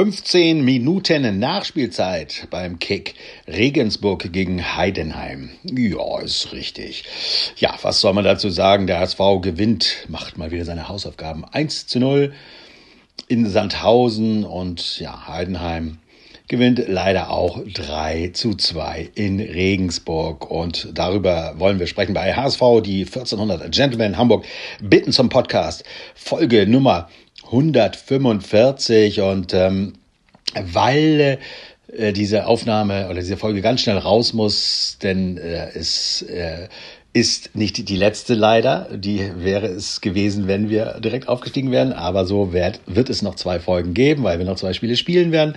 15 Minuten Nachspielzeit beim Kick Regensburg gegen Heidenheim. Ja, ist richtig. Ja, was soll man dazu sagen? Der HSV gewinnt, macht mal wieder seine Hausaufgaben 1 zu 0 in Sandhausen und ja, Heidenheim gewinnt leider auch 3 zu 2 in Regensburg. Und darüber wollen wir sprechen bei HSV, die 1400 Gentlemen Hamburg bitten zum Podcast. Folge Nummer 145 und ähm, weil äh, diese Aufnahme oder diese Folge ganz schnell raus muss, denn äh, es äh, ist nicht die letzte leider. Die wäre es gewesen, wenn wir direkt aufgestiegen wären. Aber so wird, wird es noch zwei Folgen geben, weil wir noch zwei Spiele spielen werden.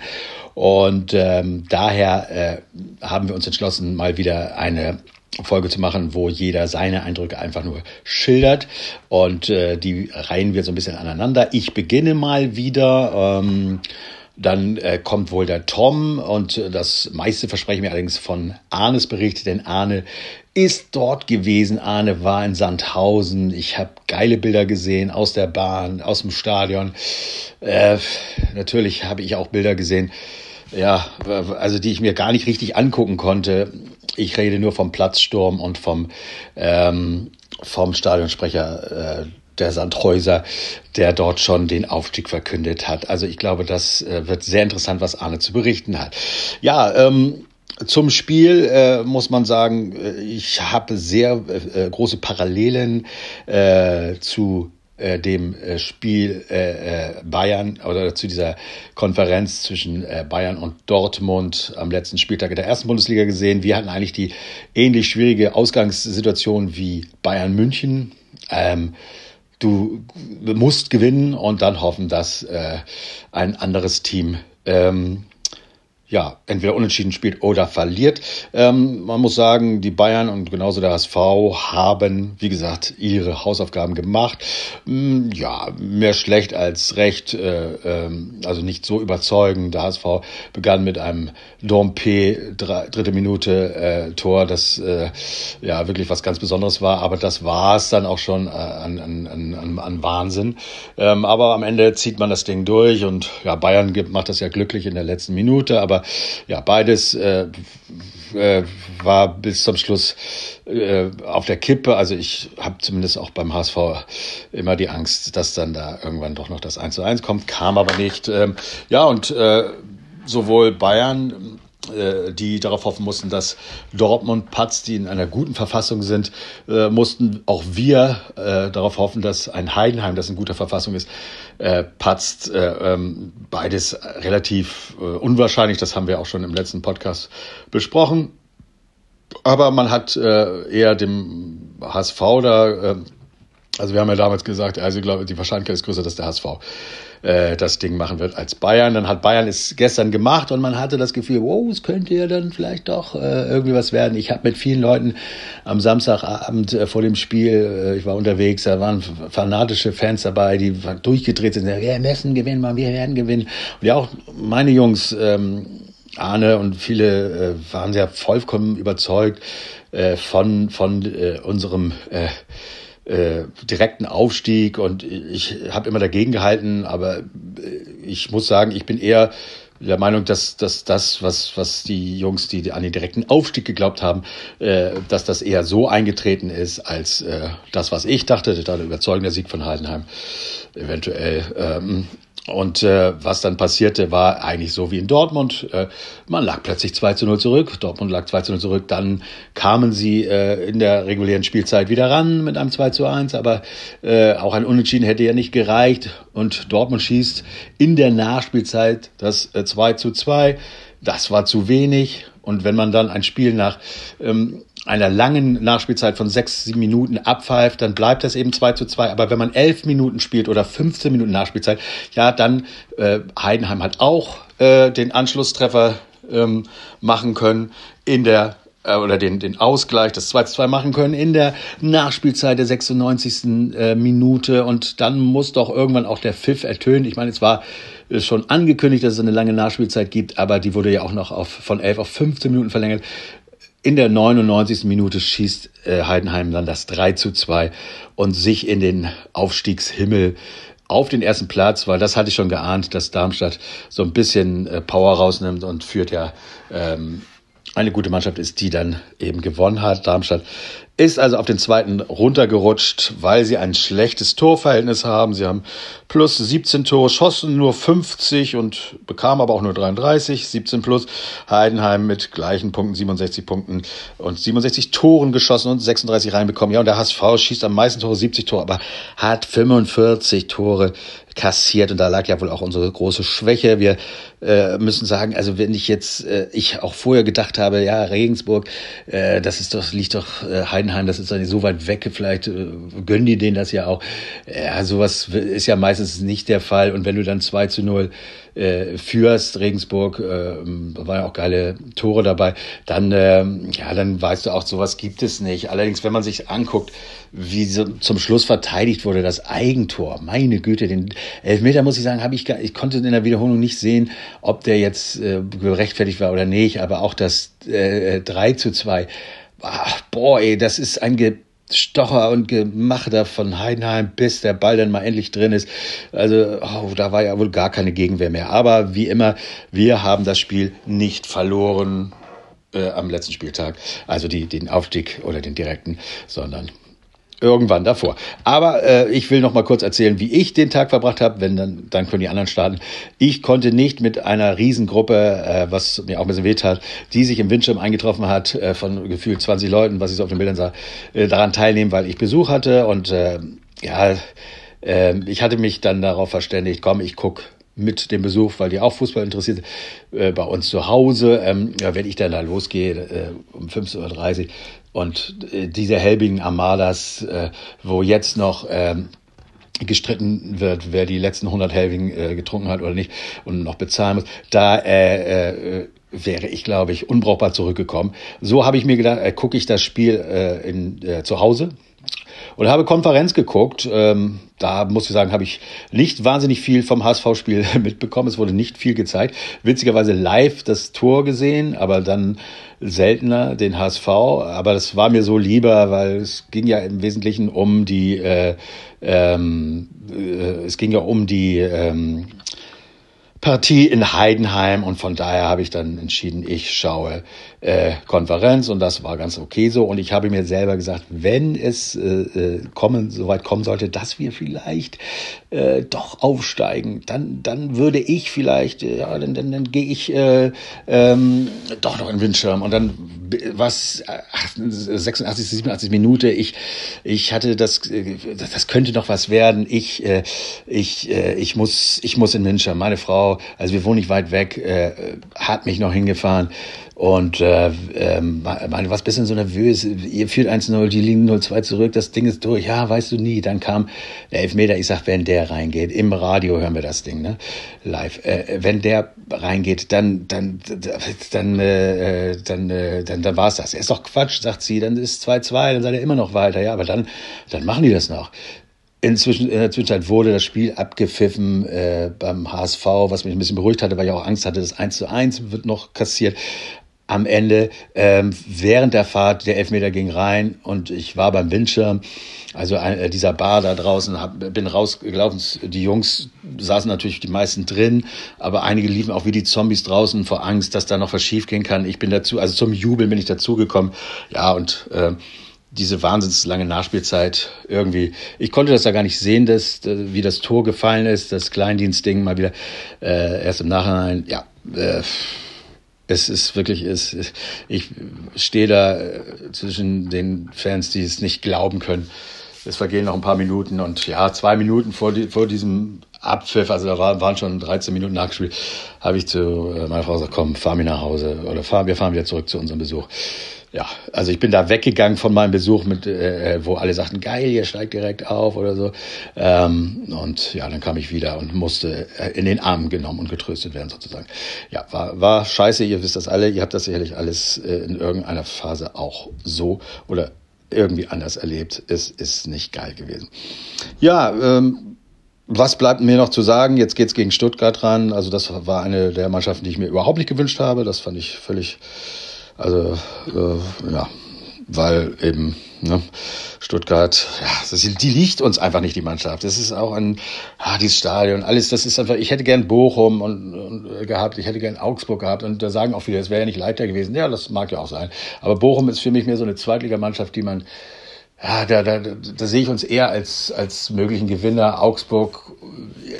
Und ähm, daher äh, haben wir uns entschlossen, mal wieder eine Folge zu machen, wo jeder seine Eindrücke einfach nur schildert und äh, die reihen wir so ein bisschen aneinander. Ich beginne mal wieder. Ähm, dann äh, kommt wohl der Tom und das meiste versprechen wir allerdings von Arnes Bericht, denn Arne ist dort gewesen. Arne war in Sandhausen. Ich habe geile Bilder gesehen aus der Bahn, aus dem Stadion. Äh, natürlich habe ich auch Bilder gesehen, ja, also die ich mir gar nicht richtig angucken konnte. Ich rede nur vom Platzsturm und vom, ähm, vom Stadionsprecher äh, der Sandhäuser, der dort schon den Aufstieg verkündet hat. Also ich glaube, das äh, wird sehr interessant, was Arne zu berichten hat. Ja, ähm, zum Spiel äh, muss man sagen, äh, ich habe sehr äh, große Parallelen äh, zu äh, dem äh, Spiel äh, Bayern oder zu dieser Konferenz zwischen Bayern und Dortmund am letzten Spieltag der ersten Bundesliga gesehen. Wir hatten eigentlich die ähnlich schwierige Ausgangssituation wie Bayern München. Ähm, du musst gewinnen und dann hoffen, dass ein anderes Team ähm, ja, entweder unentschieden spielt oder verliert. Ähm, man muss sagen, die Bayern und genauso der HSV haben, wie gesagt, ihre Hausaufgaben gemacht. Ähm, ja, mehr schlecht als recht, äh, ähm, also nicht so überzeugend. Der HSV begann mit einem Dompe, dritte Minute äh, Tor, das äh, ja wirklich was ganz Besonderes war, aber das war es dann auch schon äh, an, an, an, an Wahnsinn. Ähm, aber am Ende zieht man das Ding durch und ja, Bayern macht das ja glücklich in der letzten Minute, aber ja, beides äh, äh, war bis zum Schluss äh, auf der Kippe. Also ich habe zumindest auch beim HSV immer die Angst, dass dann da irgendwann doch noch das 1 zu 1 kommt, kam aber nicht. Ähm, ja, und äh, sowohl Bayern äh, die darauf hoffen mussten, dass Dortmund patzt, die in einer guten Verfassung sind, äh, mussten auch wir äh, darauf hoffen, dass ein Heidenheim, das in guter Verfassung ist, äh, patzt. Äh, ähm, beides relativ äh, unwahrscheinlich, das haben wir auch schon im letzten Podcast besprochen. Aber man hat äh, eher dem HSV da, äh, also wir haben ja damals gesagt, also ich glaube, die Wahrscheinlichkeit ist größer, dass der HSV äh, das Ding machen wird als Bayern. Dann hat Bayern es gestern gemacht und man hatte das Gefühl, wow, es könnte ja dann vielleicht doch äh, irgendwie was werden. Ich habe mit vielen Leuten am Samstagabend äh, vor dem Spiel, äh, ich war unterwegs, da waren fanatische Fans dabei, die durchgedreht sind, wir müssen gewinnen, man, wir werden gewinnen. Und ja, auch meine Jungs, ähm, Arne und viele äh, waren sehr vollkommen überzeugt äh, von, von unserem äh, direkten Aufstieg und ich habe immer dagegen gehalten, aber äh, ich muss sagen, ich bin eher der Meinung, dass, dass das, was, was die Jungs, die an den direkten Aufstieg geglaubt haben, äh, dass das eher so eingetreten ist, als äh, das, was ich dachte, der überzeugende Sieg von Heidenheim eventuell. Ähm, und äh, was dann passierte, war eigentlich so wie in Dortmund. Äh, man lag plötzlich 2 zu 0 zurück. Dortmund lag 2 zu 0 zurück. Dann kamen sie äh, in der regulären Spielzeit wieder ran mit einem 2 zu 1. Aber äh, auch ein Unentschieden hätte ja nicht gereicht. Und Dortmund schießt in der Nachspielzeit das äh, 2 zu 2. Das war zu wenig. Und wenn man dann ein Spiel nach ähm, einer langen Nachspielzeit von sechs, sieben Minuten abpfeift, dann bleibt das eben 2 zu 2. Aber wenn man elf Minuten spielt oder 15 Minuten Nachspielzeit, ja, dann äh, Heidenheim hat auch äh, den Anschlusstreffer ähm, machen können in der äh, oder den, den Ausgleich, das 2 zu 2 machen können in der Nachspielzeit der 96. Äh, Minute und dann muss doch irgendwann auch der Pfiff ertönen. Ich meine, es war äh, schon angekündigt, dass es eine lange Nachspielzeit gibt, aber die wurde ja auch noch auf, von 11 auf 15 Minuten verlängert. In der 99. Minute schießt äh, Heidenheim dann das 3 zu 2 und sich in den Aufstiegshimmel auf den ersten Platz, weil das hatte ich schon geahnt, dass Darmstadt so ein bisschen äh, Power rausnimmt und führt ja ähm, eine gute Mannschaft ist, die dann eben gewonnen hat. Darmstadt ist also auf den zweiten runtergerutscht, weil sie ein schlechtes Torverhältnis haben. Sie haben plus 17 Tore, schossen nur 50 und bekamen aber auch nur 33, 17 plus. Heidenheim mit gleichen Punkten, 67 Punkten und 67 Toren geschossen und 36 reinbekommen. Ja, und der HSV schießt am meisten Tore, 70 Tore, aber hat 45 Tore kassiert und da lag ja wohl auch unsere große Schwäche. Wir äh, müssen sagen, also wenn ich jetzt, äh, ich auch vorher gedacht habe, ja, Regensburg, äh, das ist doch, liegt doch äh, Heidenheim, das ist nicht so weit weg, vielleicht äh, gönnen die denen das ja auch. Ja, sowas ist ja meistens nicht der Fall und wenn du dann 2 zu 0 äh, führst, Regensburg, äh, waren ja auch geile Tore dabei, dann, äh, ja, dann weißt du auch, sowas gibt es nicht. Allerdings, wenn man sich anguckt, wie so zum Schluss verteidigt wurde, das Eigentor, meine Güte, den Elfmeter, muss ich sagen, habe ich, gar, ich konnte in der Wiederholung nicht sehen, ob der jetzt äh, gerechtfertigt war oder nicht, aber auch das äh, 3 zu 2, ach, boah, ey, das ist ein Ge Stocher und Gemachter von Heidenheim, bis der Ball dann mal endlich drin ist. Also, oh, da war ja wohl gar keine Gegenwehr mehr. Aber wie immer, wir haben das Spiel nicht verloren äh, am letzten Spieltag. Also die, den Aufstieg oder den direkten, sondern irgendwann davor. Aber äh, ich will noch mal kurz erzählen, wie ich den Tag verbracht habe, wenn dann, dann können die anderen starten. Ich konnte nicht mit einer Riesengruppe, äh, was mir auch ein bisschen wehtat, die sich im Windschirm eingetroffen hat, äh, von gefühlt 20 Leuten, was ich so auf den Bildern sah, äh, daran teilnehmen, weil ich Besuch hatte und äh, ja, äh, ich hatte mich dann darauf verständigt, komm, ich guck mit dem Besuch, weil die auch Fußball interessiert, äh, bei uns zu Hause, ähm, ja, wenn ich dann da losgehe, äh, um 15.30 Uhr, und äh, diese Helbingen Armadas, äh, wo jetzt noch ähm, gestritten wird, wer die letzten 100 Helbingen äh, getrunken hat oder nicht und noch bezahlen muss, da äh, äh, wäre ich, glaube ich, unbrauchbar zurückgekommen. So habe ich mir gedacht, äh, gucke ich das Spiel äh, in, äh, zu Hause und habe Konferenz geguckt. Ähm, da muss ich sagen, habe ich nicht wahnsinnig viel vom HSV-Spiel mitbekommen. Es wurde nicht viel gezeigt. Witzigerweise live das Tor gesehen, aber dann seltener den HSV, aber das war mir so lieber, weil es ging ja im Wesentlichen um die, äh, ähm, äh, es ging ja um die ähm, Partie in Heidenheim und von daher habe ich dann entschieden, ich schaue äh, Konferenz und das war ganz okay so. Und ich habe mir selber gesagt, wenn es äh, äh kommen so weit kommen sollte, dass wir vielleicht äh, doch aufsteigen, dann dann würde ich vielleicht äh, ja dann dann, dann gehe ich äh, ähm, doch noch in Windschirm und dann was 86 87 Minute ich ich hatte das äh, das könnte noch was werden. Ich äh, ich äh, ich muss ich muss in Windschirm meine Frau also wir wohnen nicht weit weg, äh, hat mich noch hingefahren. Und äh, äh, meine, was bisschen so nervös, ihr führt 1-0, die liegen 0-2 zurück, das Ding ist durch, ja, weißt du nie. Dann kam der Elfmeter, ich sag, wenn der reingeht, im Radio hören wir das Ding, ne? Live. Äh, wenn der reingeht, dann, dann, dann, äh, dann, äh, dann, dann war's das. Er ist doch Quatsch, sagt sie, dann ist 2-2, dann seid ihr immer noch weiter, ja, aber dann, dann machen die das noch. Inzwischen, in der Zwischenzeit wurde das Spiel abgepfiffen äh, beim HSV, was mich ein bisschen beruhigt hatte, weil ich auch Angst hatte, das 1 zu 1 wird noch kassiert. Am Ende, ähm, während der Fahrt, der Elfmeter ging rein und ich war beim Windschirm, also äh, dieser Bar da draußen, hab, bin rausgelaufen. Die Jungs saßen natürlich die meisten drin, aber einige liefen auch wie die Zombies draußen vor Angst, dass da noch was schiefgehen kann. Ich bin dazu, also zum Jubeln bin ich dazugekommen. Ja, und äh, diese wahnsinns lange Nachspielzeit irgendwie. Ich konnte das ja gar nicht sehen, dass, wie das Tor gefallen ist, das Kleindienstding mal wieder äh, erst im Nachhinein. Ja, äh, es ist wirklich, es, ich stehe da äh, zwischen den Fans, die es nicht glauben können. Es vergehen noch ein paar Minuten und ja, zwei Minuten vor, die, vor diesem Abpfiff, also da war, waren schon 13 Minuten nachgespielt, habe ich zu äh, meiner Frau gesagt, komm, fahr mir nach Hause oder fahr, wir fahren wieder zurück zu unserem Besuch ja, also ich bin da weggegangen von meinem Besuch, mit, äh, wo alle sagten, geil, ihr steigt direkt auf oder so. Ähm, und ja, dann kam ich wieder und musste äh, in den Arm genommen und getröstet werden sozusagen. Ja, war, war scheiße, ihr wisst das alle, ihr habt das sicherlich alles äh, in irgendeiner Phase auch so oder irgendwie anders erlebt. Es ist nicht geil gewesen. Ja, ähm, was bleibt mir noch zu sagen? Jetzt geht's gegen Stuttgart ran. Also das war eine der Mannschaften, die ich mir überhaupt nicht gewünscht habe. Das fand ich völlig also, äh, ja, weil eben ne, Stuttgart, ja, die liegt uns einfach nicht die Mannschaft. Das ist auch ein, ah, dieses Stadion, alles, das ist einfach. Ich hätte gern Bochum und, und äh, gehabt, ich hätte gern Augsburg gehabt und da sagen auch viele, es wäre ja nicht leichter gewesen. Ja, das mag ja auch sein. Aber Bochum ist für mich mehr so eine Zweitligamannschaft, die man ja, da, da, da, sehe ich uns eher als, als möglichen Gewinner. Augsburg,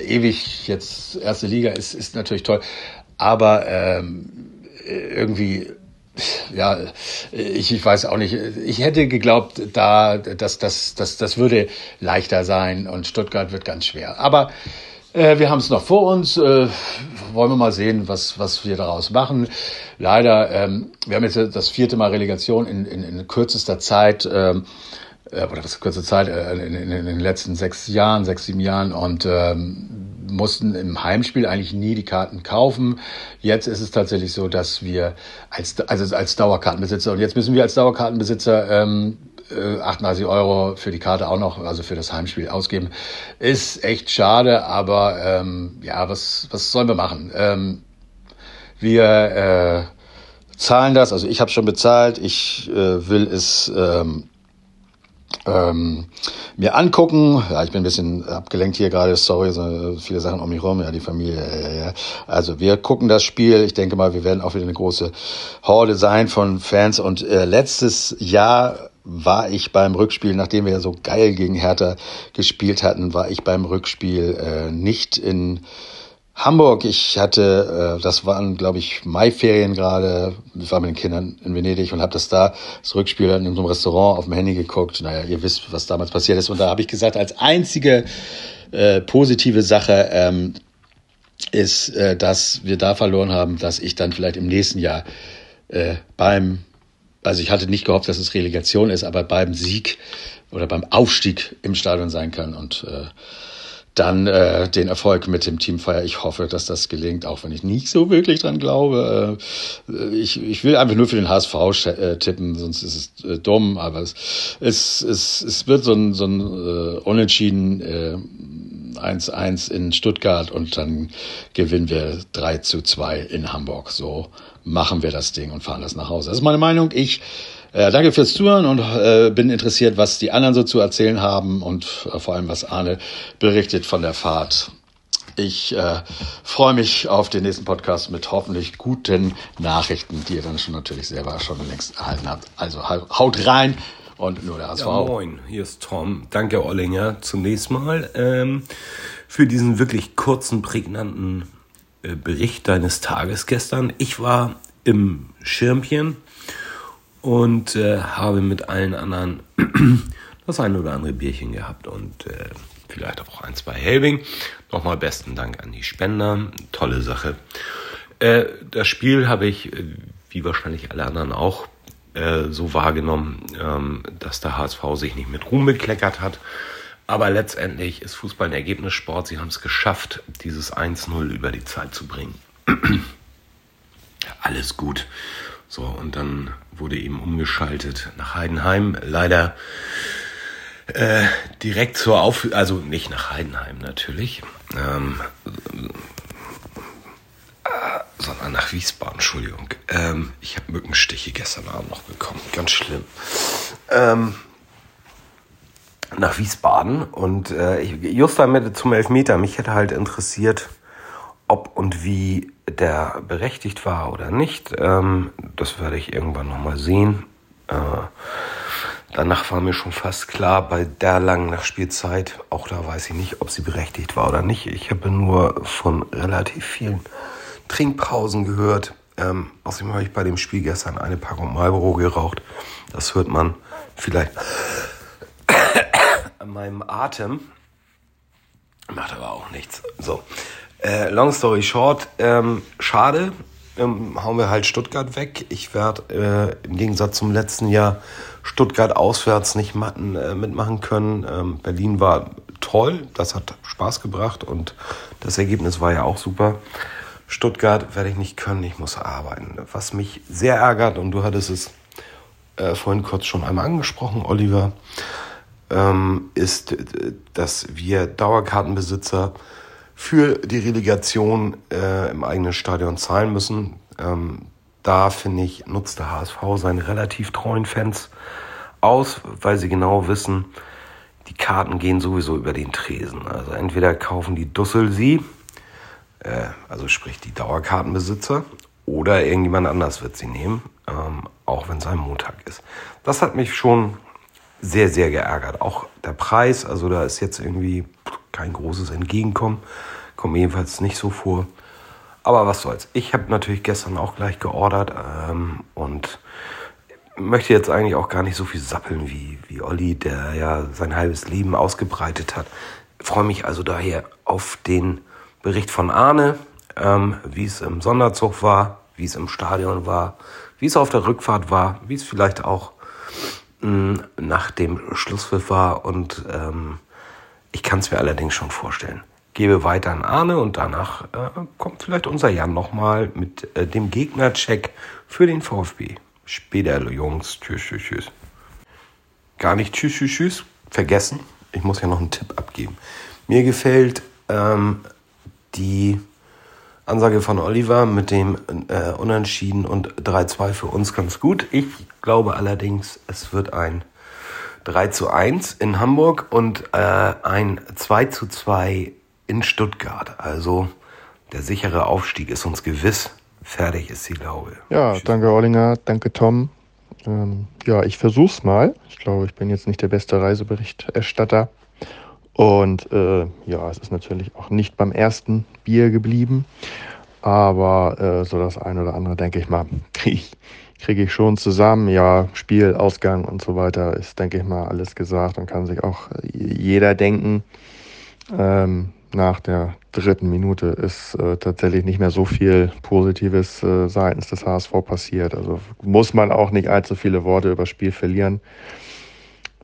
ewig jetzt erste Liga, ist, ist natürlich toll. Aber ähm, irgendwie ja, ich, ich weiß auch nicht. Ich hätte geglaubt, da, dass das, das, das würde leichter sein und Stuttgart wird ganz schwer. Aber äh, wir haben es noch vor uns. Äh, wollen wir mal sehen, was, was wir daraus machen. Leider, ähm, wir haben jetzt das vierte Mal Relegation in, in, in kürzester Zeit. Ähm, äh, oder was kurze Zeit, äh, in, in, in, den letzten sechs Jahren, sechs, sieben Jahren und ähm, mussten im Heimspiel eigentlich nie die Karten kaufen. Jetzt ist es tatsächlich so, dass wir als, also als Dauerkartenbesitzer, und jetzt müssen wir als Dauerkartenbesitzer ähm, 38 äh, Euro für die Karte auch noch, also für das Heimspiel ausgeben. Ist echt schade, aber ähm, ja, was, was sollen wir machen? Ähm, wir äh, zahlen das, also ich habe schon bezahlt, ich äh, will es ähm, ähm, mir angucken. Ja, ich bin ein bisschen abgelenkt hier gerade, sorry, so viele Sachen um mich rum, ja, die Familie. Ja, ja. Also wir gucken das Spiel. Ich denke mal, wir werden auch wieder eine große Horde sein von Fans. Und äh, letztes Jahr war ich beim Rückspiel, nachdem wir ja so geil gegen Hertha gespielt hatten, war ich beim Rückspiel äh, nicht in Hamburg, ich hatte, äh, das waren, glaube ich, Maiferien gerade. Ich war mit den Kindern in Venedig und habe das da, das Rückspiel in einem Restaurant auf dem Handy geguckt. Naja, ihr wisst, was damals passiert ist. Und da habe ich gesagt, als einzige äh, positive Sache ähm, ist, äh, dass wir da verloren haben, dass ich dann vielleicht im nächsten Jahr äh, beim, also ich hatte nicht gehofft, dass es Relegation ist, aber beim Sieg oder beim Aufstieg im Stadion sein kann. Und äh, dann äh, den Erfolg mit dem Team feier. Ich hoffe, dass das gelingt, auch wenn ich nicht so wirklich dran glaube. Äh, ich, ich will einfach nur für den HSV äh, tippen, sonst ist es äh, dumm, aber es, es, es, es wird so ein, so ein äh, Unentschieden äh, 1-1 in Stuttgart und dann gewinnen wir 3 zu 2 in Hamburg. So machen wir das Ding und fahren das nach Hause. Das ist meine Meinung. Ich äh, danke fürs Zuhören und äh, bin interessiert, was die anderen so zu erzählen haben und äh, vor allem, was Arne berichtet von der Fahrt. Ich äh, freue mich auf den nächsten Podcast mit hoffentlich guten Nachrichten, die ihr dann schon natürlich selber schon längst erhalten habt. Also haut rein und nur der HSV. Ja, moin, hier ist Tom. Danke, Ollinger, zunächst mal ähm, für diesen wirklich kurzen, prägnanten äh, Bericht deines Tages gestern. Ich war im Schirmchen und äh, habe mit allen anderen das ein oder andere Bierchen gehabt und äh, vielleicht auch ein, zwei Helbing. Nochmal besten Dank an die Spender, tolle Sache. Äh, das Spiel habe ich, äh, wie wahrscheinlich alle anderen auch, äh, so wahrgenommen, ähm, dass der HSV sich nicht mit Ruhm bekleckert hat. Aber letztendlich ist Fußball ein Ergebnissport. Sie haben es geschafft, dieses 1-0 über die Zeit zu bringen. Alles gut. So, und dann wurde eben umgeschaltet nach Heidenheim. Leider äh, direkt zur Aufführung, also nicht nach Heidenheim natürlich, ähm, äh, sondern nach Wiesbaden, Entschuldigung. Ähm, ich habe Mückenstiche gestern Abend noch bekommen, ganz schlimm. Ähm, nach Wiesbaden und äh, just damit zum Elfmeter, mich hätte halt interessiert, ob und wie der berechtigt war oder nicht, ähm, das werde ich irgendwann nochmal sehen. Äh, danach war mir schon fast klar, bei der langen Nachspielzeit, auch da weiß ich nicht, ob sie berechtigt war oder nicht. Ich habe nur von relativ vielen Trinkpausen gehört. Ähm, außerdem habe ich bei dem Spiel gestern eine Packung Marlboro geraucht. Das hört man vielleicht an meinem Atem. Macht aber auch nichts. So. Äh, long story short, ähm, schade, ähm, hauen wir halt Stuttgart weg. Ich werde äh, im Gegensatz zum letzten Jahr Stuttgart auswärts nicht matten, äh, mitmachen können. Ähm, Berlin war toll, das hat Spaß gebracht und das Ergebnis war ja auch super. Stuttgart werde ich nicht können, ich muss arbeiten. Was mich sehr ärgert, und du hattest es äh, vorhin kurz schon einmal angesprochen, Oliver, ähm, ist, äh, dass wir Dauerkartenbesitzer für die Relegation äh, im eigenen Stadion zahlen müssen. Ähm, da finde ich, nutzt der HSV seine relativ treuen Fans aus, weil sie genau wissen, die Karten gehen sowieso über den Tresen. Also entweder kaufen die Dussel sie, äh, also sprich die Dauerkartenbesitzer, oder irgendjemand anders wird sie nehmen, ähm, auch wenn es ein Montag ist. Das hat mich schon sehr, sehr geärgert. Auch der Preis, also da ist jetzt irgendwie kein großes Entgegenkommen, kommt jedenfalls nicht so vor. Aber was soll's. Ich habe natürlich gestern auch gleich geordert ähm, und möchte jetzt eigentlich auch gar nicht so viel sappeln wie, wie Olli, der ja sein halbes Leben ausgebreitet hat. freue mich also daher auf den Bericht von Arne, ähm, wie es im Sonderzug war, wie es im Stadion war, wie es auf der Rückfahrt war, wie es vielleicht auch nach dem Schlusspfiff war. Und ähm, ich kann es mir allerdings schon vorstellen. Gebe weiter an Arne und danach äh, kommt vielleicht unser Jan nochmal mit äh, dem Gegnercheck für den VfB. Später, Jungs. Tschüss, tschüss, tschüss. Gar nicht tschüss, tschüss, tschüss. Vergessen. Ich muss ja noch einen Tipp abgeben. Mir gefällt ähm, die Ansage von Oliver mit dem äh, Unentschieden und 3-2 für uns ganz gut. Ich glaube allerdings, es wird ein 3 zu 1 in Hamburg und äh, ein 2 zu 2 in Stuttgart. Also der sichere Aufstieg ist uns gewiss. Fertig ist die Laube. Ja, Tschüss. danke Ollinger, danke Tom. Ähm, ja, ich versuch's mal. Ich glaube, ich bin jetzt nicht der beste Reiseberichterstatter. Und äh, ja, es ist natürlich auch nicht beim ersten Bier geblieben. Aber äh, so das eine oder andere, denke ich mal, kriege ich, krieg ich schon zusammen. Ja, Spiel, Ausgang und so weiter ist, denke ich mal, alles gesagt und kann sich auch jeder denken. Ähm, nach der dritten Minute ist äh, tatsächlich nicht mehr so viel Positives äh, seitens des HSV passiert. Also muss man auch nicht allzu viele Worte über Spiel verlieren.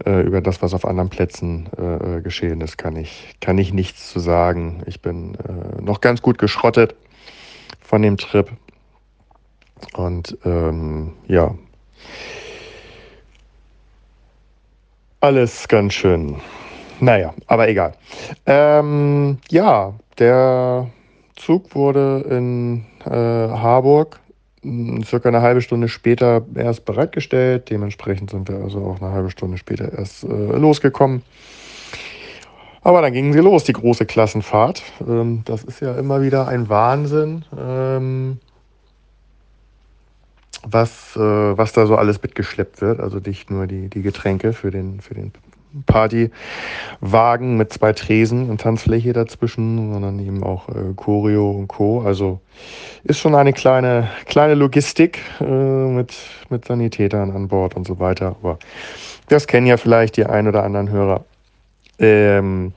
Äh, über das, was auf anderen Plätzen äh, äh, geschehen ist, kann ich, kann ich nichts zu sagen. Ich bin äh, noch ganz gut geschrottet von dem Trip. Und ähm, ja, alles ganz schön naja, aber egal. Ähm, ja, der Zug wurde in äh, Harburg circa eine halbe Stunde später erst bereitgestellt. Dementsprechend sind wir also auch eine halbe Stunde später erst äh, losgekommen. Aber dann gingen sie los, die große Klassenfahrt. Ähm, das ist ja immer wieder ein Wahnsinn, ähm, was, äh, was da so alles mitgeschleppt wird. Also nicht nur die, die Getränke für den, für den Partywagen mit zwei Tresen und Tanzfläche dazwischen, sondern eben auch äh, Choreo und Co. Also ist schon eine kleine, kleine Logistik äh, mit, mit Sanitätern an Bord und so weiter. Aber das kennen ja vielleicht die ein oder anderen Hörer, ähm,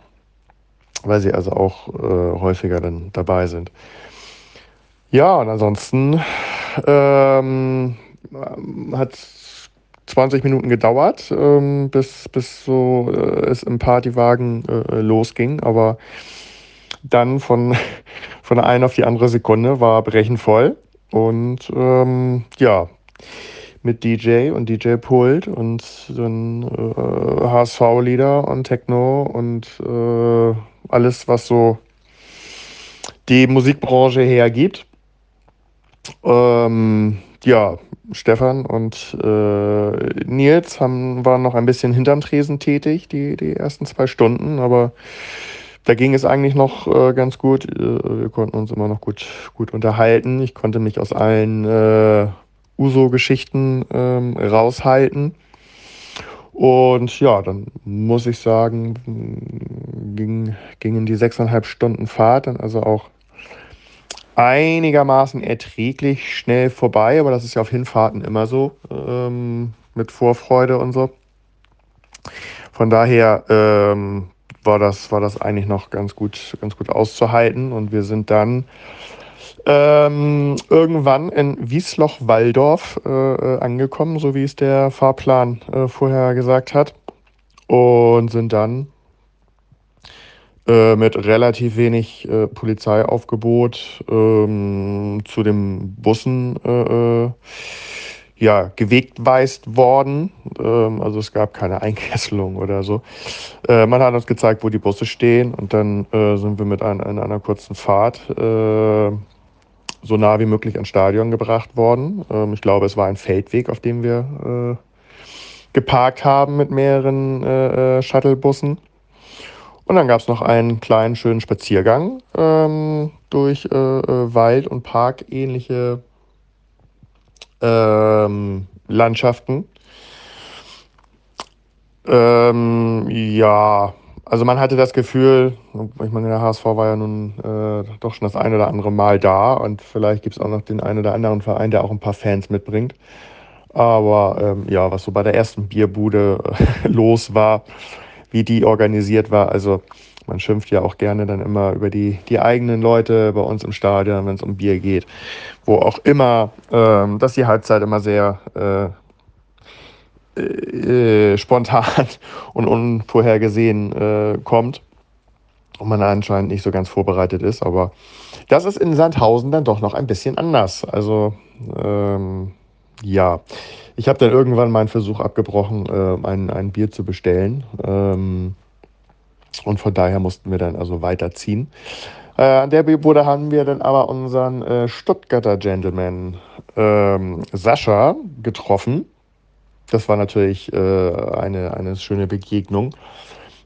weil sie also auch äh, häufiger dann dabei sind. Ja, und ansonsten ähm, hat 20 Minuten gedauert, ähm, bis, bis so äh, es im Partywagen äh, losging. Aber dann von, von der einen auf die andere Sekunde war Brechen voll. Und ähm, ja, mit DJ und DJ-Pult und dann äh, HSV-Lieder und Techno und äh, alles, was so die Musikbranche hergibt. Ähm, ja, Stefan und äh, Nils haben, waren noch ein bisschen hinterm Tresen tätig, die, die ersten zwei Stunden, aber da ging es eigentlich noch äh, ganz gut. Äh, wir konnten uns immer noch gut, gut unterhalten. Ich konnte mich aus allen äh, Uso-Geschichten ähm, raushalten. Und ja, dann muss ich sagen, ging, gingen die sechseinhalb Stunden Fahrt dann also auch einigermaßen erträglich schnell vorbei, aber das ist ja auf Hinfahrten immer so, ähm, mit Vorfreude und so. Von daher ähm, war, das, war das eigentlich noch ganz gut, ganz gut auszuhalten und wir sind dann ähm, irgendwann in Wiesloch-Walldorf äh, äh angekommen, so wie es der Fahrplan äh, vorher gesagt hat. Und sind dann äh, mit relativ wenig äh, Polizeiaufgebot ähm, zu den Bussen äh, äh ja, gewegweist worden. Ähm, also es gab keine Einkesselung oder so. Äh, man hat uns gezeigt, wo die Busse stehen und dann sind wir mit ein, in einer kurzen Fahrt so nah wie möglich ans Stadion gebracht worden. Ähm, ich glaube, es war ein Feldweg, auf dem wir geparkt haben mit mehreren Shuttlebussen. Und dann gab es noch einen kleinen, schönen Spaziergang ähm, durch äh, äh, Wald- und Parkähnliche ähm, Landschaften. Ähm, ja, also man hatte das Gefühl, ich meine, der HSV war ja nun äh, doch schon das eine oder andere Mal da und vielleicht gibt es auch noch den einen oder anderen Verein, der auch ein paar Fans mitbringt. Aber ähm, ja, was so bei der ersten Bierbude los war, wie die organisiert war, also man schimpft ja auch gerne dann immer über die, die eigenen Leute bei uns im Stadion, wenn es um Bier geht, wo auch immer, ähm, dass die Halbzeit immer sehr äh, äh, spontan und unvorhergesehen äh, kommt und man anscheinend nicht so ganz vorbereitet ist. Aber das ist in Sandhausen dann doch noch ein bisschen anders. Also ähm, ja, ich habe dann irgendwann meinen Versuch abgebrochen, äh, ein, ein Bier zu bestellen. Ähm, und von daher mussten wir dann also weiterziehen. Äh, an der Bierbude haben wir dann aber unseren äh, Stuttgarter Gentleman ähm, Sascha getroffen das war natürlich äh, eine, eine schöne Begegnung,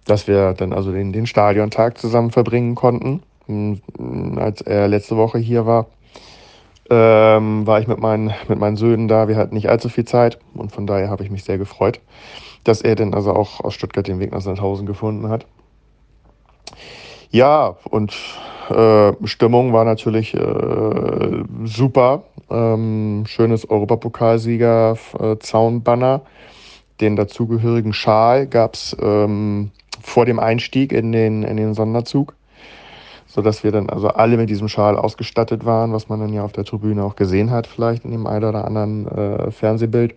dass wir dann also den, den Stadiontag zusammen verbringen konnten. Und, mm, als er letzte Woche hier war, ähm, war ich mit meinen, mit meinen Söhnen da. Wir hatten nicht allzu viel Zeit und von daher habe ich mich sehr gefreut, dass er denn also auch aus Stuttgart den Weg nach Sandhausen gefunden hat. Ja, und äh, Stimmung war natürlich äh, super. Ähm, schönes Europapokalsieger-Zaunbanner. Den dazugehörigen Schal gab es ähm, vor dem Einstieg in den, in den Sonderzug, sodass wir dann also alle mit diesem Schal ausgestattet waren, was man dann ja auf der Tribüne auch gesehen hat, vielleicht in dem einen oder anderen äh, Fernsehbild.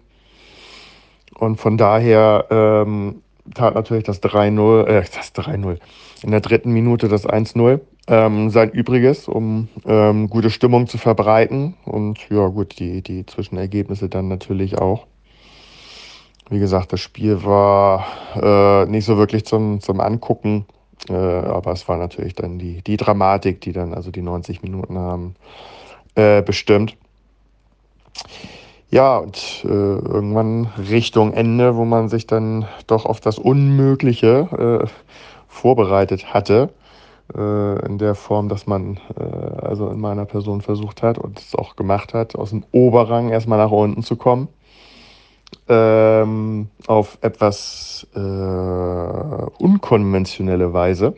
Und von daher ähm, tat natürlich das 3-0, äh, das 3-0, in der dritten Minute das 1-0 ähm, sein Übriges, um ähm, gute Stimmung zu verbreiten. Und ja, gut, die, die Zwischenergebnisse dann natürlich auch. Wie gesagt, das Spiel war äh, nicht so wirklich zum, zum Angucken, äh, aber es war natürlich dann die, die Dramatik, die dann also die 90 Minuten haben äh, bestimmt. Ja, und äh, irgendwann Richtung Ende, wo man sich dann doch auf das Unmögliche äh, vorbereitet hatte, äh, in der Form, dass man äh, also in meiner Person versucht hat und es auch gemacht hat, aus dem Oberrang erstmal nach unten zu kommen. Ähm, auf etwas äh, unkonventionelle Weise.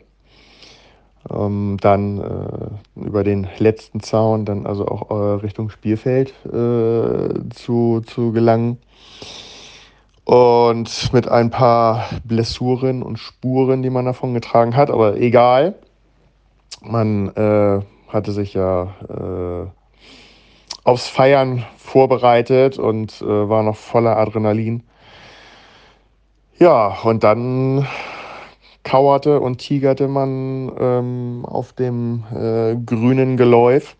Ähm, dann äh, über den letzten Zaun dann also auch äh, Richtung Spielfeld äh, zu, zu gelangen. Und mit ein paar Blessuren und Spuren, die man davon getragen hat, aber egal. Man äh, hatte sich ja aufs Feiern vorbereitet und äh, war noch voller Adrenalin. Ja, und dann kauerte und tigerte man ähm, auf dem äh, grünen Geläuf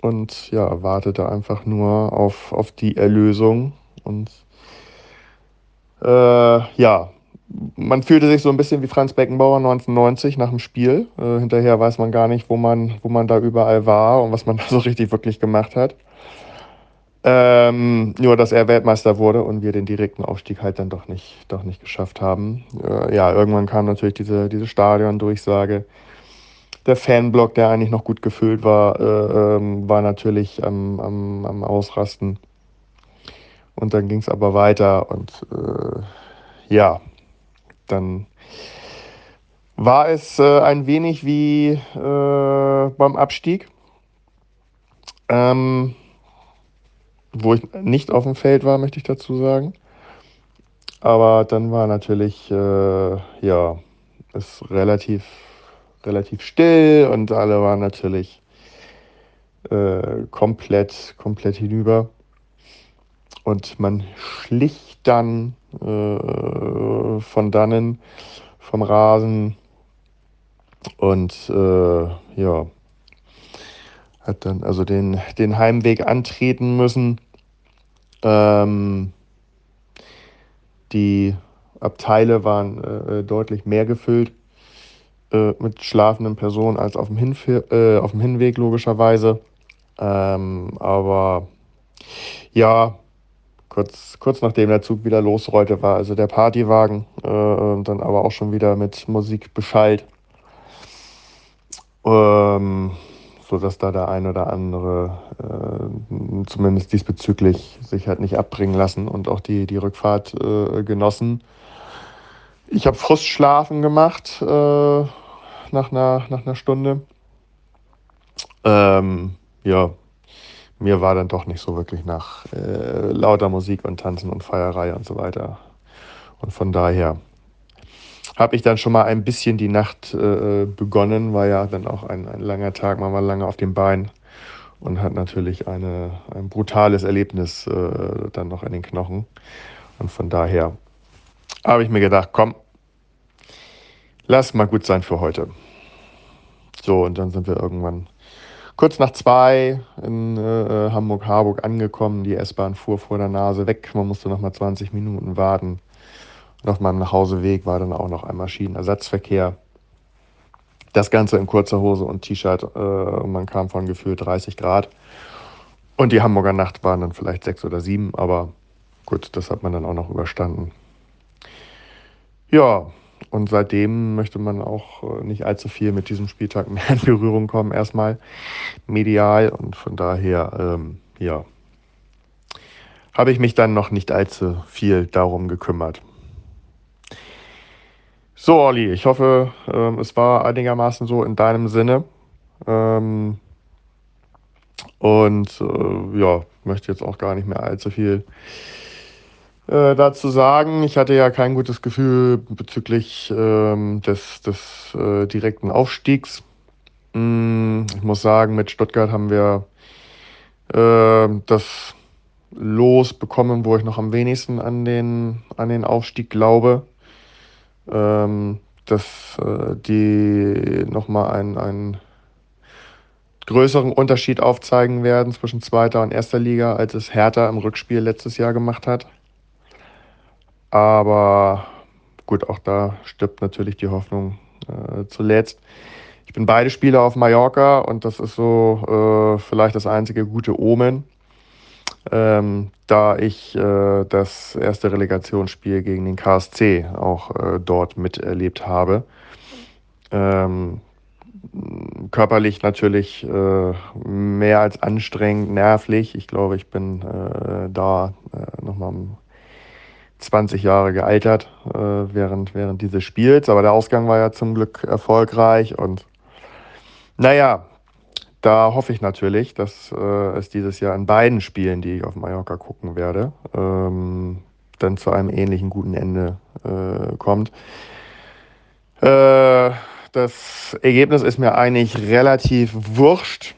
und ja, wartete einfach nur auf, auf die Erlösung. Und äh, ja, man fühlte sich so ein bisschen wie Franz Beckenbauer 1990 nach dem Spiel. Äh, hinterher weiß man gar nicht, wo man, wo man da überall war und was man da so richtig wirklich gemacht hat. Ähm, nur, dass er Weltmeister wurde und wir den direkten Aufstieg halt dann doch nicht, doch nicht geschafft haben. Äh, ja, irgendwann kam natürlich diese, diese Stadion-Durchsage. Der Fanblock, der eigentlich noch gut gefüllt war, äh, ähm, war natürlich am, am, am Ausrasten. Und dann ging es aber weiter und äh, ja, dann war es äh, ein wenig wie äh, beim Abstieg, ähm, wo ich nicht auf dem Feld war, möchte ich dazu sagen. Aber dann war natürlich, äh, ja, es relativ, relativ still und alle waren natürlich äh, komplett, komplett hinüber. Und man schlich dann äh, von dannen vom Rasen und äh, ja, hat dann also den, den Heimweg antreten müssen. Ähm, die Abteile waren äh, deutlich mehr gefüllt äh, mit schlafenden Personen als auf dem, Hinf äh, auf dem Hinweg logischerweise. Ähm, aber ja, kurz, kurz nachdem der Zug wieder losrollte, war also der Partywagen äh, dann aber auch schon wieder mit Musik beschallt. Ähm, so dass da der ein oder andere äh, zumindest diesbezüglich sich halt nicht abbringen lassen und auch die, die Rückfahrt äh, genossen. Ich habe Frustschlafen gemacht äh, nach, einer, nach einer Stunde. Ähm, ja, mir war dann doch nicht so wirklich nach äh, lauter Musik und Tanzen und Feierei und so weiter. Und von daher habe ich dann schon mal ein bisschen die Nacht äh, begonnen, war ja dann auch ein, ein langer Tag, man war lange auf dem Bein und hat natürlich eine, ein brutales Erlebnis äh, dann noch in den Knochen. Und von daher habe ich mir gedacht, komm, lass mal gut sein für heute. So, und dann sind wir irgendwann kurz nach zwei in äh, Hamburg-Harburg angekommen. Die S-Bahn fuhr vor der Nase weg. Man musste noch mal 20 Minuten warten. Und auf meinem Nachhauseweg war dann auch noch ein Maschinenersatzverkehr. Das Ganze in kurzer Hose und T-Shirt. Äh, man kam von gefühlt 30 Grad. Und die Hamburger Nacht waren dann vielleicht sechs oder sieben, aber gut, das hat man dann auch noch überstanden. Ja, und seitdem möchte man auch äh, nicht allzu viel mit diesem Spieltag mehr in Berührung kommen, erstmal medial. Und von daher, ähm, ja, habe ich mich dann noch nicht allzu viel darum gekümmert. So, Olli, ich hoffe, ähm, es war einigermaßen so in deinem Sinne. Ähm, und äh, ja, möchte jetzt auch gar nicht mehr allzu viel äh, dazu sagen. Ich hatte ja kein gutes Gefühl bezüglich ähm, des, des äh, direkten Aufstiegs. Mm, ich muss sagen, mit Stuttgart haben wir äh, das Los bekommen, wo ich noch am wenigsten an den, an den Aufstieg glaube. Ähm, dass äh, die nochmal einen, einen größeren Unterschied aufzeigen werden zwischen zweiter und erster Liga, als es Hertha im Rückspiel letztes Jahr gemacht hat. Aber gut, auch da stirbt natürlich die Hoffnung äh, zuletzt. Ich bin beide Spiele auf Mallorca und das ist so äh, vielleicht das einzige gute Omen, ähm, da ich äh, das erste Relegationsspiel gegen den KSC auch äh, dort miterlebt habe. Ähm, körperlich natürlich äh, mehr als anstrengend, nervlich. Ich glaube, ich bin äh, da äh, nochmal 20 Jahre gealtert äh, während, während dieses Spiels. Aber der Ausgang war ja zum Glück erfolgreich. Und naja, da hoffe ich natürlich, dass äh, es dieses Jahr in beiden Spielen, die ich auf Mallorca gucken werde, ähm, dann zu einem ähnlichen guten Ende äh, kommt. Äh, das Ergebnis ist mir eigentlich relativ wurscht,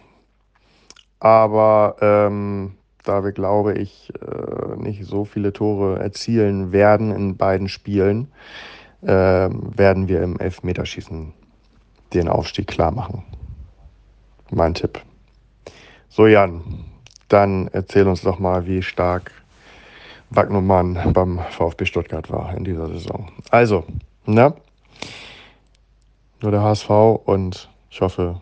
aber ähm, da wir, glaube ich, äh, nicht so viele Tore erzielen werden in beiden Spielen, äh, werden wir im Elfmeterschießen den Aufstieg klar machen. Mein Tipp. So, Jan, dann erzähl uns doch mal, wie stark Wagnumann beim VfB Stuttgart war in dieser Saison. Also, ne? Nur der HSV und ich hoffe,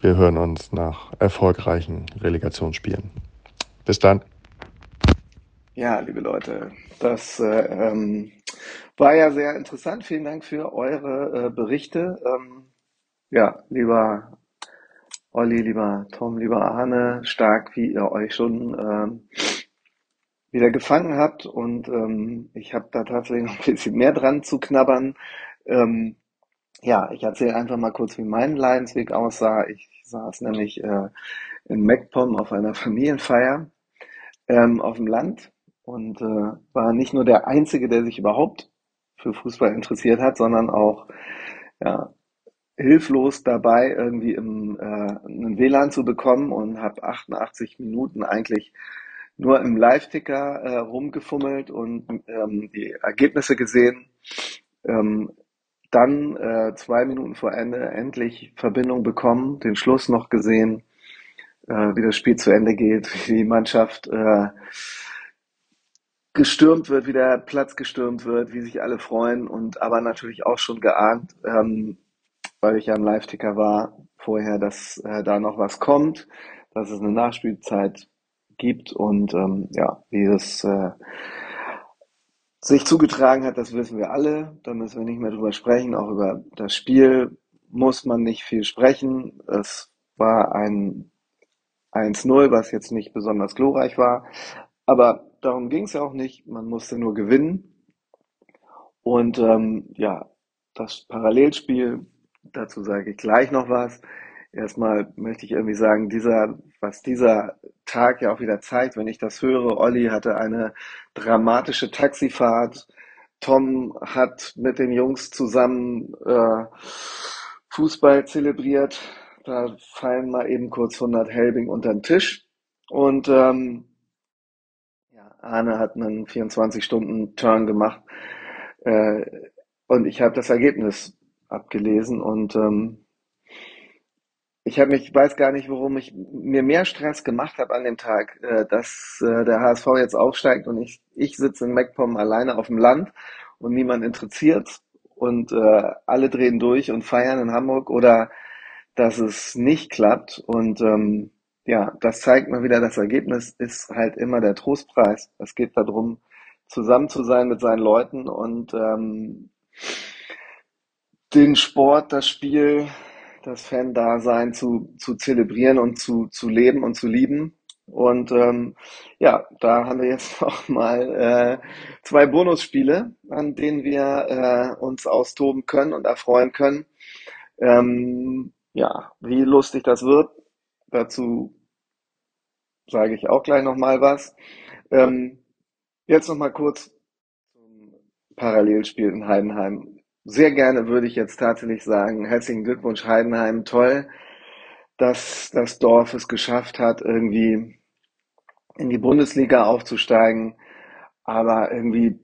wir hören uns nach erfolgreichen Relegationsspielen. Bis dann. Ja, liebe Leute, das äh, ähm, war ja sehr interessant. Vielen Dank für eure äh, Berichte. Ähm, ja, lieber Olli, lieber Tom, lieber Arne, stark, wie ihr euch schon ähm, wieder gefangen habt. Und ähm, ich habe da tatsächlich noch ein bisschen mehr dran zu knabbern. Ähm, ja, ich erzähle einfach mal kurz, wie mein Leidensweg aussah. Ich saß nämlich äh, in MacPom auf einer Familienfeier ähm, auf dem Land und äh, war nicht nur der Einzige, der sich überhaupt für Fußball interessiert hat, sondern auch ja, hilflos dabei, irgendwie im, äh, einen WLAN zu bekommen und habe 88 Minuten eigentlich nur im Live-Ticker äh, rumgefummelt und ähm, die Ergebnisse gesehen. Ähm, dann äh, zwei Minuten vor Ende endlich Verbindung bekommen, den Schluss noch gesehen wie das Spiel zu Ende geht, wie die Mannschaft äh, gestürmt wird, wie der Platz gestürmt wird, wie sich alle freuen und aber natürlich auch schon geahnt, ähm, weil ich ja im Live-Ticker war vorher, dass äh, da noch was kommt, dass es eine Nachspielzeit gibt und ähm, ja, wie es äh, sich zugetragen hat, das wissen wir alle. Da müssen wir nicht mehr drüber sprechen. Auch über das Spiel muss man nicht viel sprechen. Es war ein 1-0, was jetzt nicht besonders glorreich war. Aber darum ging es ja auch nicht. Man musste nur gewinnen. Und ähm, ja, das Parallelspiel, dazu sage ich gleich noch was. Erstmal möchte ich irgendwie sagen, dieser, was dieser Tag ja auch wieder zeigt, wenn ich das höre, Olli hatte eine dramatische Taxifahrt, Tom hat mit den Jungs zusammen äh, Fußball zelebriert, da fallen mal eben kurz 100 Helbing unter den Tisch. Und ähm, ja, Arne hat einen 24-Stunden-Turn gemacht äh, und ich habe das Ergebnis abgelesen und ähm, ich habe mich, weiß gar nicht, warum ich mir mehr Stress gemacht habe an dem Tag, äh, dass äh, der HSV jetzt aufsteigt und ich, ich sitze in MacPom alleine auf dem Land und niemand interessiert und äh, alle drehen durch und feiern in Hamburg oder dass es nicht klappt. Und ähm, ja, das zeigt mal wieder, das Ergebnis ist halt immer der Trostpreis. Es geht darum, zusammen zu sein mit seinen Leuten und ähm, den Sport, das Spiel das Fan-Dasein zu, zu zelebrieren und zu, zu leben und zu lieben. Und ähm, ja, da haben wir jetzt noch mal äh, zwei Bonusspiele, an denen wir äh, uns austoben können und erfreuen können. Ähm, ja, wie lustig das wird, dazu sage ich auch gleich noch mal was. Ähm, jetzt noch mal kurz zum Parallelspiel in Heidenheim sehr gerne würde ich jetzt tatsächlich sagen, herzlichen Glückwunsch Heidenheim, toll, dass das Dorf es geschafft hat, irgendwie in die Bundesliga aufzusteigen. Aber irgendwie,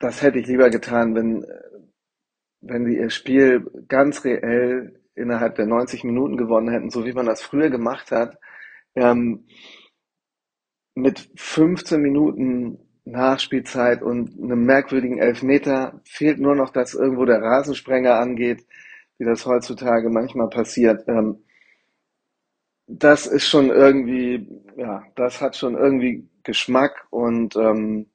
das hätte ich lieber getan, wenn, wenn sie ihr Spiel ganz reell innerhalb der 90 Minuten gewonnen hätten, so wie man das früher gemacht hat. Ähm, mit 15 Minuten Nachspielzeit und einem merkwürdigen Elfmeter fehlt nur noch, dass irgendwo der Rasensprenger angeht, wie das heutzutage manchmal passiert. Ähm, das ist schon irgendwie, ja, das hat schon irgendwie Geschmack und ähm,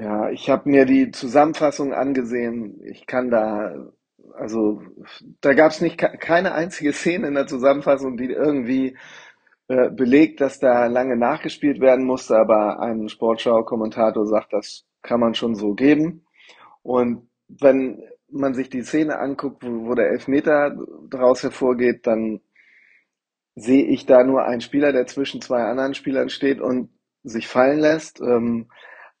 ja, ich habe mir die Zusammenfassung angesehen. Ich kann da, also da gab es nicht keine einzige Szene in der Zusammenfassung, die irgendwie äh, belegt, dass da lange nachgespielt werden musste, aber ein Sportschau-Kommentator sagt, das kann man schon so geben. Und wenn man sich die Szene anguckt, wo, wo der Elfmeter daraus hervorgeht, dann sehe ich da nur einen Spieler, der zwischen zwei anderen Spielern steht und sich fallen lässt. Ähm,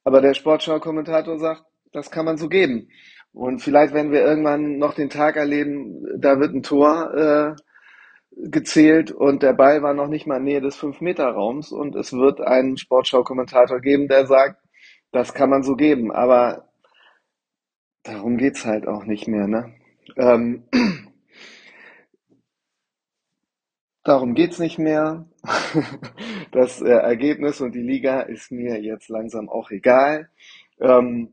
aber der Sportschau-Kommentator sagt, das kann man so geben. Und vielleicht werden wir irgendwann noch den Tag erleben, da wird ein Tor äh, gezählt und der Ball war noch nicht mal in Nähe des 5-Meter-Raums und es wird einen Sportschau-Kommentator geben, der sagt, das kann man so geben, aber darum geht's halt auch nicht mehr, ne? Ähm, darum geht's nicht mehr. das äh, Ergebnis und die Liga ist mir jetzt langsam auch egal. Ähm,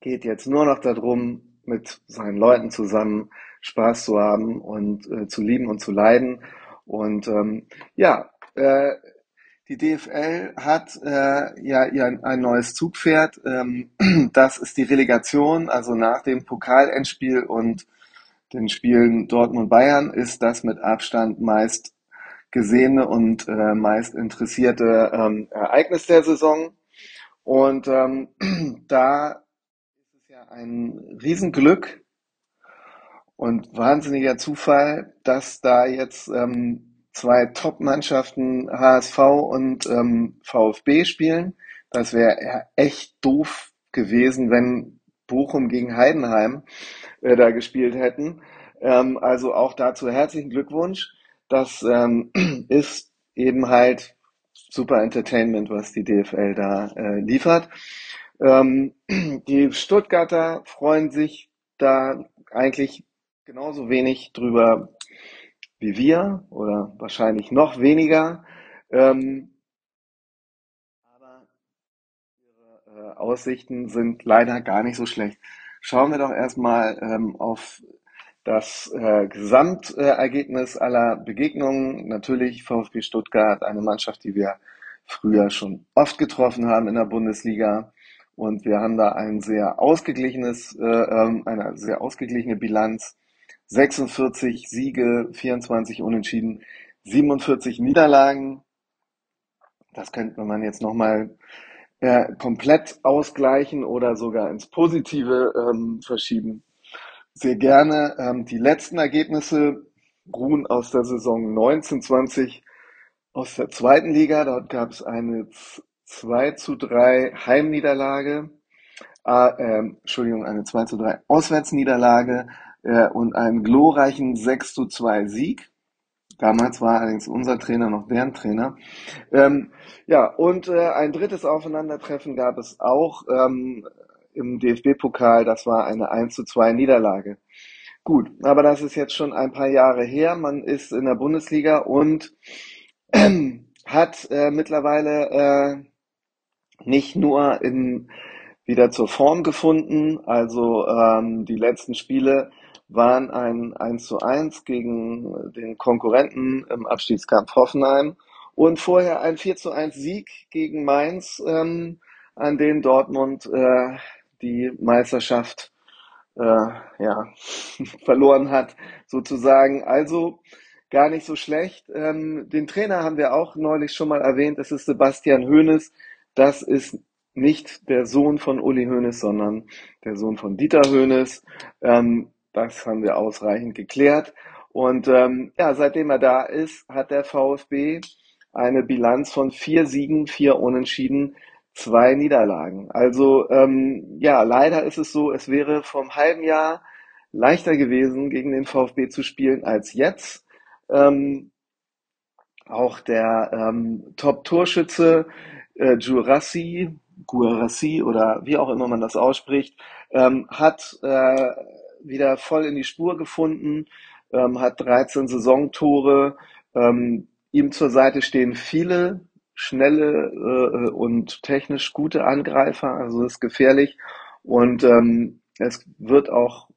geht jetzt nur noch darum, mit seinen Leuten zusammen Spaß zu haben und äh, zu lieben und zu leiden. Und ähm, ja, äh, die DFL hat äh, ja ihr ein neues Zugpferd. Ähm, das ist die Relegation, also nach dem Pokalendspiel und den Spielen Dortmund-Bayern ist das mit Abstand meist gesehene und äh, meist interessierte ähm, Ereignis der Saison. Und ähm, da ist es ja ein Riesenglück, und wahnsinniger Zufall, dass da jetzt ähm, zwei Top-Mannschaften HSV und ähm, VfB spielen. Das wäre ja echt doof gewesen, wenn Bochum gegen Heidenheim äh, da gespielt hätten. Ähm, also auch dazu herzlichen Glückwunsch. Das ähm, ist eben halt super Entertainment, was die DFL da äh, liefert. Ähm, die Stuttgarter freuen sich da eigentlich genauso wenig drüber wie wir oder wahrscheinlich noch weniger. Ähm, aber ihre äh, Aussichten sind leider gar nicht so schlecht. Schauen wir doch erstmal ähm, auf das äh, Gesamtergebnis aller Begegnungen, natürlich VfB Stuttgart, eine Mannschaft, die wir früher schon oft getroffen haben in der Bundesliga. Und wir haben da ein sehr ausgeglichenes, äh, ähm, eine sehr ausgeglichene Bilanz. 46 Siege, 24 Unentschieden, 47 Niederlagen. Das könnte man jetzt nochmal äh, komplett ausgleichen oder sogar ins Positive ähm, verschieben. Sehr gerne. Ähm, die letzten Ergebnisse ruhen aus der Saison 1920 aus der zweiten Liga. Dort gab es eine 2 zu 3 Heimniederlage, äh, äh, Entschuldigung, eine 2 zu 3 Auswärtsniederlage äh, und einen glorreichen 6 zu 2 Sieg. Damals war allerdings unser Trainer noch deren Trainer. Ähm, ja, und äh, ein drittes Aufeinandertreffen gab es auch ähm, im DFB-Pokal. Das war eine 1 zu 2 Niederlage. Gut, aber das ist jetzt schon ein paar Jahre her. Man ist in der Bundesliga und hat äh, mittlerweile äh, nicht nur in, wieder zur Form gefunden. Also ähm, die letzten Spiele waren ein 1 zu 1 gegen den Konkurrenten im Abstiegskampf Hoffenheim und vorher ein 4 zu 1 Sieg gegen Mainz, ähm, an den Dortmund äh, die Meisterschaft äh, ja, verloren hat, sozusagen. Also gar nicht so schlecht. Ähm, den Trainer haben wir auch neulich schon mal erwähnt. Es ist Sebastian Hoeneß. Das ist nicht der Sohn von Uli Hoeneß, sondern der Sohn von Dieter Hoeneß. Ähm, das haben wir ausreichend geklärt. Und ähm, ja, seitdem er da ist, hat der VfB eine Bilanz von vier Siegen, vier Unentschieden, zwei Niederlagen. Also ähm, ja, leider ist es so, es wäre vom halben Jahr leichter gewesen, gegen den VfB zu spielen als jetzt. Ähm, auch der ähm, Top-Torschütze äh, Jurassi, Guarassi oder wie auch immer man das ausspricht, ähm, hat äh, wieder voll in die Spur gefunden, ähm, hat 13 Saisontore. Ähm, ihm zur Seite stehen viele schnelle äh, und technisch gute Angreifer, also ist gefährlich. Und ähm, es wird auch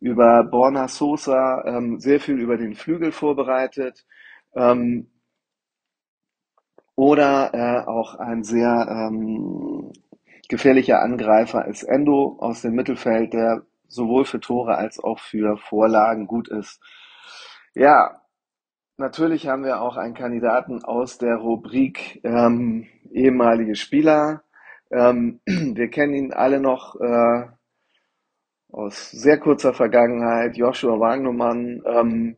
über Borna Sosa ähm, sehr viel über den Flügel vorbereitet. Ähm, oder äh, auch ein sehr ähm, gefährlicher Angreifer ist Endo aus dem Mittelfeld, der sowohl für Tore als auch für Vorlagen gut ist. Ja, natürlich haben wir auch einen Kandidaten aus der Rubrik ähm, ehemalige Spieler. Ähm, wir kennen ihn alle noch äh, aus sehr kurzer Vergangenheit. Joshua Wagnumann ähm,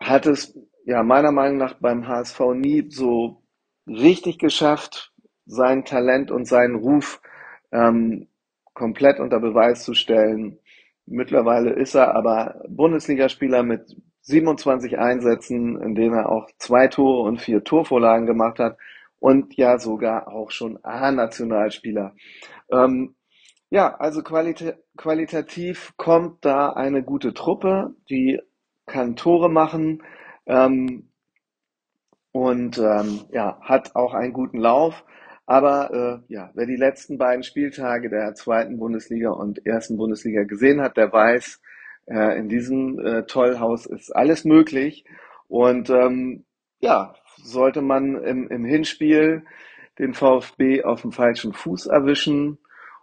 hat es ja meiner Meinung nach beim HSV nie so richtig geschafft, sein Talent und seinen Ruf ähm, komplett unter Beweis zu stellen. Mittlerweile ist er aber Bundesligaspieler mit 27 Einsätzen, in denen er auch zwei Tore und vier Torvorlagen gemacht hat und ja sogar auch schon A-Nationalspieler. Ähm, ja, also qualita qualitativ kommt da eine gute Truppe, die kann Tore machen ähm, und ähm, ja, hat auch einen guten Lauf. Aber äh, ja, wer die letzten beiden Spieltage der zweiten Bundesliga und ersten Bundesliga gesehen hat, der weiß, äh, in diesem äh, Tollhaus ist alles möglich. Und ähm, ja, sollte man im, im Hinspiel den VfB auf dem falschen Fuß erwischen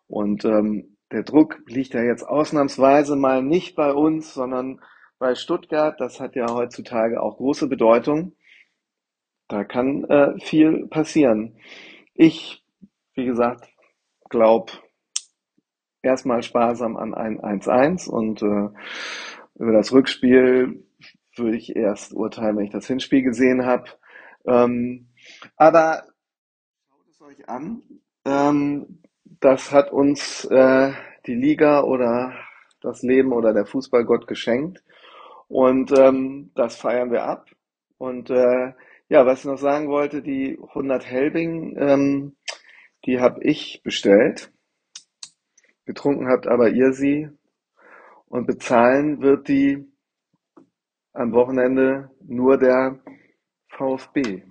und ähm, der Druck liegt ja jetzt ausnahmsweise mal nicht bei uns, sondern bei Stuttgart. Das hat ja heutzutage auch große Bedeutung. Da kann äh, viel passieren. Ich, wie gesagt, glaube erstmal sparsam an ein 1-1 und äh, über das Rückspiel würde ich erst urteilen, wenn ich das Hinspiel gesehen habe. Ähm, aber schaut es euch an. Ähm, das hat uns äh, die Liga oder das Leben oder der Fußballgott geschenkt. Und ähm, das feiern wir ab. Und äh, ja, was ich noch sagen wollte, die 100 Helbing, ähm, die habe ich bestellt. Getrunken habt aber ihr sie. Und bezahlen wird die am Wochenende nur der VfB.